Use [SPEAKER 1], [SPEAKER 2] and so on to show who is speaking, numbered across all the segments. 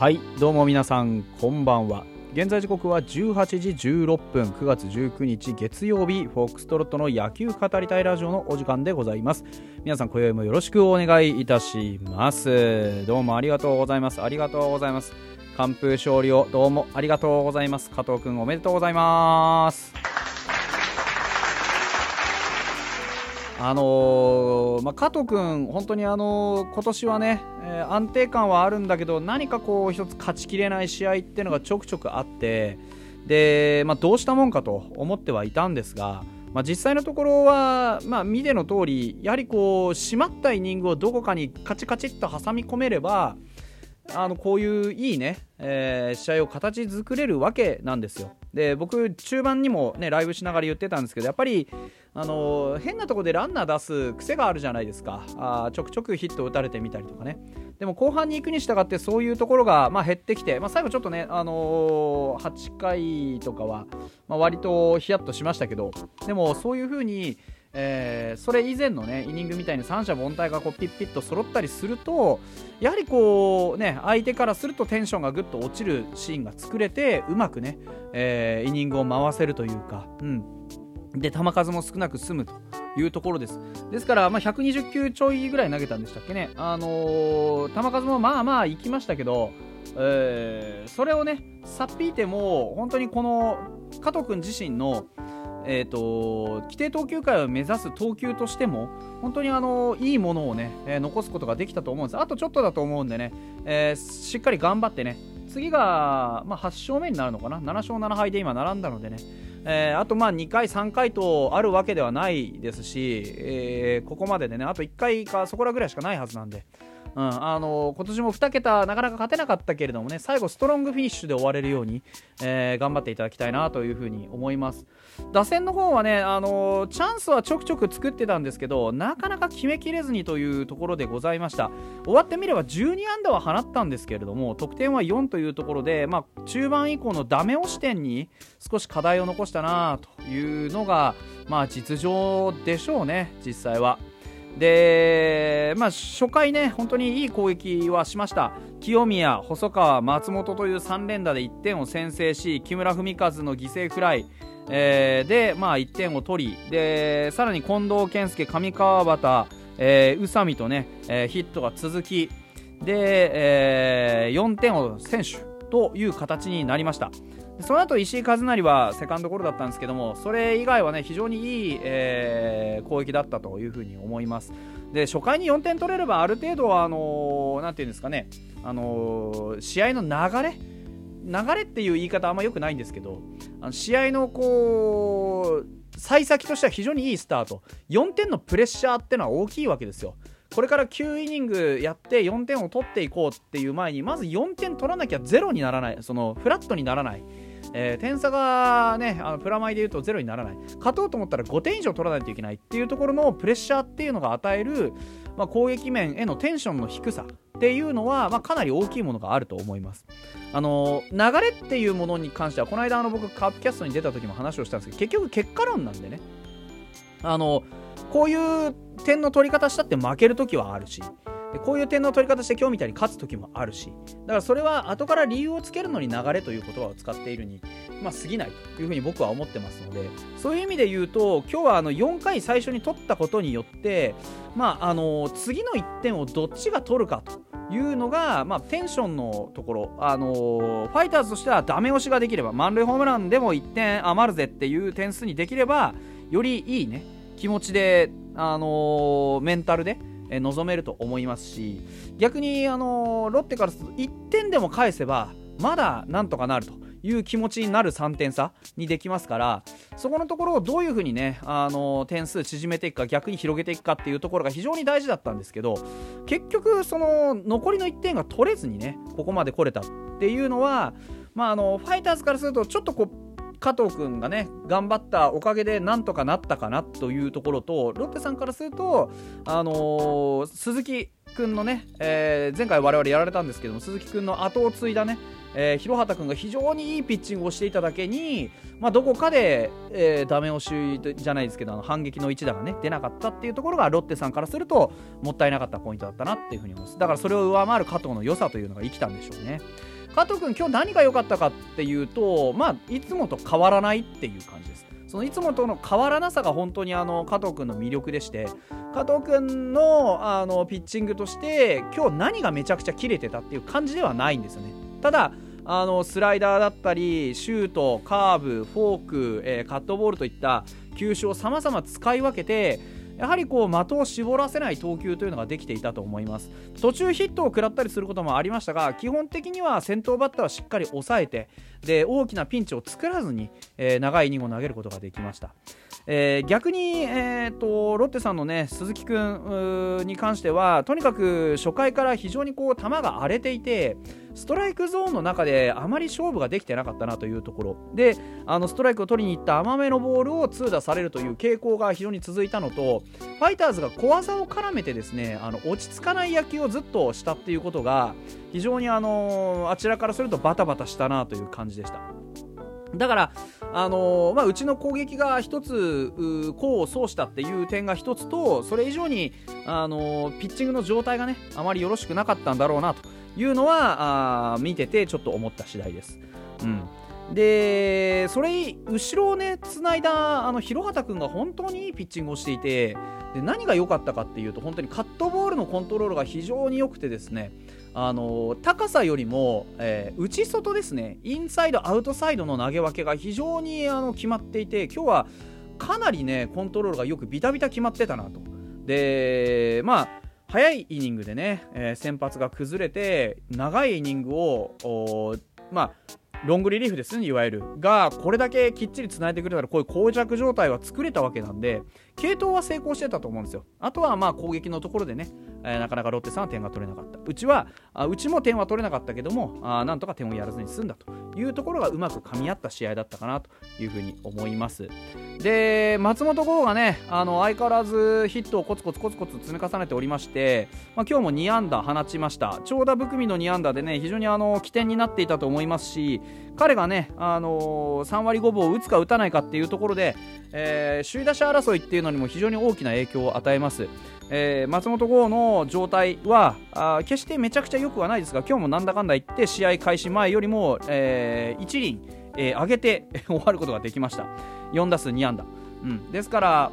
[SPEAKER 1] はいどうも皆さんこんばんは。現在時刻は18時16分9月19日月曜日フォックストロットの野球語りたいラジオのお時間でございます。皆さん今宵もよろしくお願いいたします。どうもありがとうございます。ありがとうございます。完封勝利をどうもありがとうございます。加藤くんおめでとうございます。あのー、まあ、加藤君、本当にあのー、今年はね、えー、安定感はあるんだけど何かこう一つ勝ちきれない試合っていうのがちょくちょくあってで、まあ、どうしたもんかと思ってはいたんですが、まあ、実際のところは、まあ、見ての通りやはりこう締まったイニングをどこかにカチカチっと挟み込めればあのこういういいね、えー、試合を形作れるわけなんですよ。で僕、中盤にも、ね、ライブしながら言ってたんですけどやっぱり、あの、変なとこでランナー出す癖があるじゃないですか。あちょくちょくヒット打たれてみたりとかね。でも後半に行くに従ってそういうところが、まあ、減ってきて、まあ、最後ちょっとね、あの、8回とかは、まあ、割とヒヤッとしましたけどでもそういう風にえー、それ以前の、ね、イニングみたいに三者凡退がこうピッピッと揃ったりするとやはりこう、ね、相手からするとテンションがぐっと落ちるシーンが作れてうまくね、えー、イニングを回せるというか、うん、で球数も少なく済むというところです。ですから、まあ、120球ちょいぐらい投げたんでしたっけね、あのー、球数もまあまあいきましたけど、えー、それをねさっぴいても本当にこの加藤君自身のえーと、規定投球回を目指す投球としても本当にあのいいものをね、えー、残すことができたと思うんです。あとちょっとだと思うんでね、えー、しっかり頑張ってね次が、まあ、8勝目になるのかな？7勝7敗で今並んだのでね、えー、あとまあ2回3回とあるわけではないですし、えここまででねあと1回かそこらぐらいしかないはずなんで。うん、あの今年も2桁なかなか勝てなかったけれどもね最後ストロングフィニッシュで終われるように、えー、頑張っていただきたいなというふうに思います打線の方はね、あのチャンスはちょくちょく作ってたんですけどなかなか決めきれずにというところでございました終わってみれば12安打は放ったんですけれども得点は4というところで、まあ、中盤以降のダメ押し点に少し課題を残ししたなというのが、まあ、実情でしょうね実際は。で、まあ、初回ね、本当にいい攻撃はしました。清宮、細川、松本という3連打で1点を先制し、木村文和の犠牲フライ、えー、で、まあ、1点を取り、で、さらに近藤健介、上川端、えー、宇佐美とね、えー、ヒットが続き、で、えー、4点を選手という形になりました。その後石井一成はセカンドゴロだったんですけどもそれ以外はね非常にいい、えー、攻撃だったというふうに思います。で初回に4点取れればある程度あのー、ていうんですかねあのー、試合の流れ？流れっていう言い方あんま良くないんですけどあの試合のこう幸先としては非常にいいスタート。4点のプレッシャーってのは大きいわけですよ。これから9イニングやって4点を取っていこうっていう前にまず4点取らなきゃゼロにならないそのフラットにならない。えー、点差がねあのプラマイで言うとゼロにならない勝とうと思ったら5点以上取らないといけないっていうところのプレッシャーっていうのが与える、まあ、攻撃面へのテンションの低さっていうのは、まあ、かなり大きいものがあると思います。あの流れっていうものに関してはこの間あの僕カープキャストに出た時も話をしたんですけど結局結果論なんでねあのこういう点の取り方したって負ける時はあるしでこういう点の取り方して今日みたいに勝つ時もあるしだからそれは後から理由をつけるのに流れという言葉を使っているに、まあ、過ぎないというふうに僕は思ってますのでそういう意味で言うと今日はあの4回最初に取ったことによって、まあ、あの次の1点をどっちが取るかというのが、まあ、テンションのところ、あのー、ファイターズとしてはダメ押しができれば満塁ホームランでも1点余るぜっていう点数にできればよりいいね気持ちで、あのー、メンタルでえ望めると思いますし逆に、あのロッテからすると1点でも返せばまだなんとかなるという気持ちになる3点差にできますからそこのところをどういうふうにね、あの点数縮めていくか逆に広げていくかっていうところが非常に大事だったんですけど結局その残りの1点が取れずにねここまで来れたっていうのはまあ、あのファイターズからするとちょっとこう加藤君がね頑張ったおかげでなんとかなったかなというところとロッテさんからすると、あのー、鈴木君のね、えー、前回我々やられたんですけども鈴木君の後を継いだね、えー、広畑君が非常にいいピッチングをしていただけに、まあ、どこかで、えー、ダメ押しじゃないですけどあの反撃の一打が、ね、出なかったっていうところがロッテさんからするともったいなかったポイントだったなっていうふうに思います。だからそれを上回る加藤の良さというのが生きたんでしょうね。加藤君今日何が良かったかっていうとまあいつもと変わらないっていう感じです。そのいつもとの変わらなさが本当にあの加藤君の魅力でして加藤君のあのピッチングとして今日何がめちゃくちゃ切れてたっていう感じではないんですよね。ただあのスライダーだったりシュートカーブフォーク、えー、カットボールといった球種をさまざま使い分けてやはりこう的を絞らせない投球というのができていたと思います。途中ヒットを食らったりすることもありましたが基本的には先頭バッターはしっかり抑えてで大きなピンチを作らずに、えー、長いイニングを投げることができました。えー、逆に、えーと、ロッテさんの、ね、鈴木君に関してはとにかく初回から非常にこう球が荒れていてストライクゾーンの中であまり勝負ができてなかったなというところであのストライクを取りに行った甘めのボールを痛打されるという傾向が非常に続いたのとファイターズが小技を絡めてですねあの落ち着かない野球をずっとしたっていうことが非常にあのあちらからするとバタバタしたなという感じでした。だから、あのー、まあ、うちの攻撃が一つ功を奏したっていう点が一つとそれ以上に、あのー、ピッチングの状態がねあまりよろしくなかったんだろうなというのはあ見ててちょっと思った次第です。うんでそれ後ろをねつないだあの広畑君が本当にいいピッチングをしていてで何が良かったかっていうと本当にカットボールのコントロールが非常に良くてですねあの高さよりも、えー、内外ですねインサイドアウトサイドの投げ分けが非常にあの決まっていて今日はかなりねコントロールがよくビタビタ決まってたなと。でまあ早いイニングでね、えー、先発が崩れて長いイニングをまあロングリリーフです。ねいわゆる。がこれだけきっちりつないでくれたらこういう膠着状態は作れたわけなんで系統は成功してたと思うんですよ。あとはまあ攻撃のところでね、えー、なかなかロッテさんは点が取れなかった。うちはあうちも点は取れなかったけどもあなんとか点をやらずに済んだと。いうところがうまく噛み合った試合だったかなというふうに思いますで松本剛がねあの相変わらずヒットをコツコツコツコツ積み重ねておりまして、まあ、今日も2安打放ちました長打含みの2安打でね非常にあの起点になっていたと思いますし彼がね、あのー、3割5分を打つか打たないかっていうところで、えー、首位打者争いっていうのにも非常に大きな影響を与えます。えー、松本剛の状態はあ決してめちゃくちゃ良くはないですが今日もなんだかんだ言って試合開始前よりも、えー、1輪、えー、上げて終わることができました。4打数2安打、うん、ですから、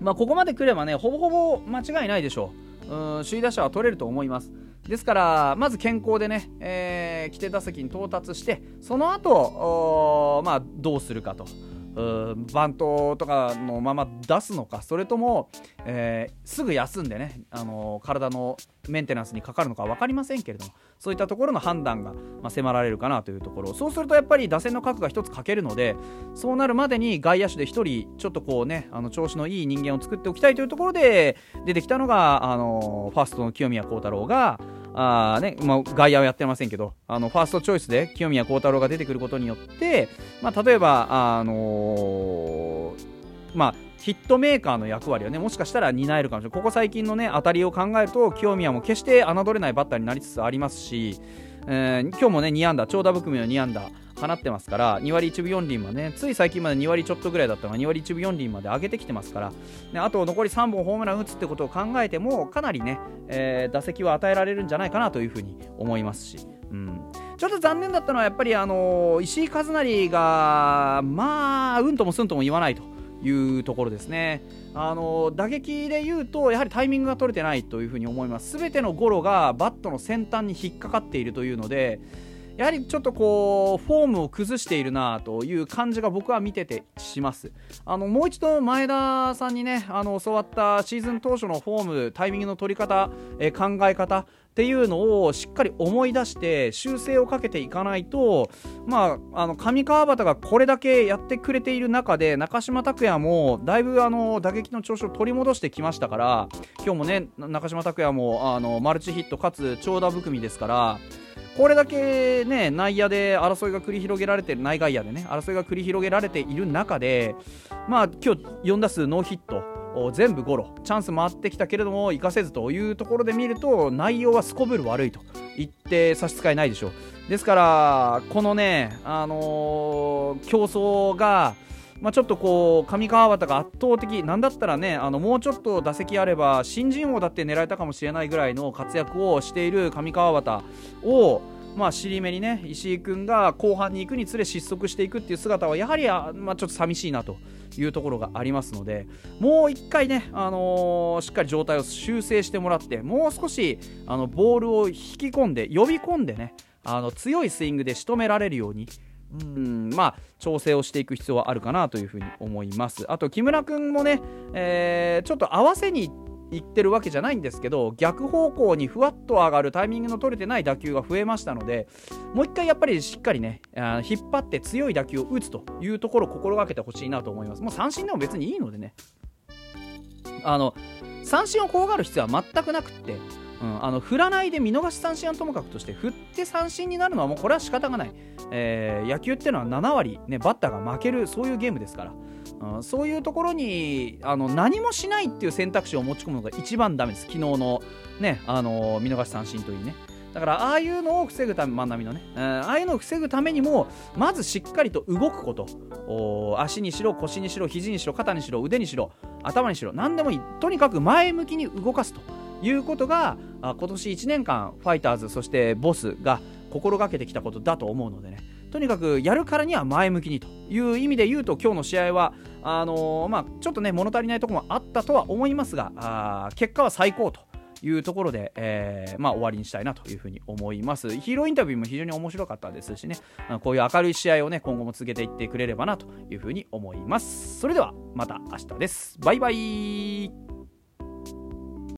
[SPEAKER 1] まあ、ここまで来ればねほぼほぼ間違いないでしょう。うん首位打者は取れると思います。ですからまず健康でね、え、規定打席に到達してその後まあどうするかと。バントとかのまま出すのかそれとも、えー、すぐ休んでね、あのー、体のメンテナンスにかかるのか分かりませんけれどもそういったところの判断が、まあ、迫られるかなというところ。そうするとやっぱり打線の核が1つ欠けるのでそうなるまでに外野手で1人ちょっとこうねあの調子のいい人間を作っておきたいというところで出てきたのが、あのー、ファーストの清宮幸太郎があねまあ、外野はやってませんけどあのファーストチョイスで清宮幸太郎が出てくることによって、まあ、例えば、あのー、まあ、ヒットメーカーの役割をねもしかしたら担えるかもしれない。ここ最近のね当たりを考えると清宮も決して侮れないバッターになりつつありますし、えー、今日もね2安打長打含みの2安打。放ってますから2割1分4厘はねつい最近まで2割ちょっとぐらいだったのが2割1分4厘まで上げてきてますから、ね、あと残り3本ホームラン打つってことを考えてもかなりね、えー、打席は与えられるんじゃないかなというふうに思いますし。うんちょっと残念だったのはやっぱりあの石井一成がまあうんともすんとも言わないというところですね。あの打撃で言うとやはりタイミングが取れてないというふうに思います。すべてのゴロがバットの先端に引っかかっているというのでやはりちょっとこうフォームを崩しているなという感じが僕は見ててしますあのもう一度前田さんにねあの教わったシーズン当初のフォームタイミングの取り方、え考え方っていうのをしっかり思い出して修正をかけていかないと、まあ、あの上川端がこれだけやってくれている中で中島拓也もだいぶあの打撃の調子を取り戻してきましたから今日もね中島拓也もあのマルチヒットかつ長打含みですから。これだけね内野で争いが繰り広げられてる内外野でね争いが繰り広げられている中でまあ今日4打数ノーヒット全部ゴロチャンス回ってきたけれども活かせずというところで見ると内容はすこぶる悪いと言って差し支えないでしょう。ですからこのね、あのー、競争がまあ、ちょっとこう上川端が圧倒的なんだったらねあのもうちょっと打席あれば新人王だって狙えたかもしれないぐらいの活躍をしている上川端をまあ、尻目にね石井君が後半に行くにつれ失速していくっていう姿はやはりあまあ、ちょっと寂しいなというところがありますのでもう1回ね、あのー、しっかり状態を修正してもらってもう少しあのボールを引き込んで呼び込んでねあの強いスイングで仕留められるようにうん。まあ、調整をしていく必要はあるかなというふうに思います。あと木村君もね、えー、ちょっと合わせにいってるわけじゃないんですけど逆方向にふわっと上がるタイミングの取れてない打球が増えましたのでもう一回やっぱりしっかりねあ引っ張って強い打球を打つというところを心がけてほしいなと思います。もう三振でも別にいいのでね。あの三振を怖がる必要は全くなくってうん、あの振らないで見逃し三振はともかくとして振って三振になるのはもうこれは仕方がない、えー、野球っていうのは7割、ね、バッターが負けるそういうゲームですから、うん、そういうところにあの何もしないっていう選択肢を持ち込むのが一番ダメです。昨日の,、ね、あの見逃し三振というね。だからああいうのを防ぐため万波のね、えー、ああいうのを防ぐためにもまずしっかりと動くこと。足にしろ腰にしろ肘にしろ肩にしろ腕にしろ頭にしろ何でもいい。とにかく前向きに動かすと。いうことが今年1年間ファイターズそしてボスが心がけてきたことだと思うのでね。とにかくやるからには前向きにという意味で言うと今日の試合はあのー、まあ、ちょっとね物足りないところもあったとは思いますがあ結果は最高というところで、えー、まあ、終わりにしたいなというふうに思います。ヒーローインタビューも非常に面白かったですしね。こういう明るい試合をね今後も続けていってくれればなというふうに思います。それではまた明日です。バイバイ。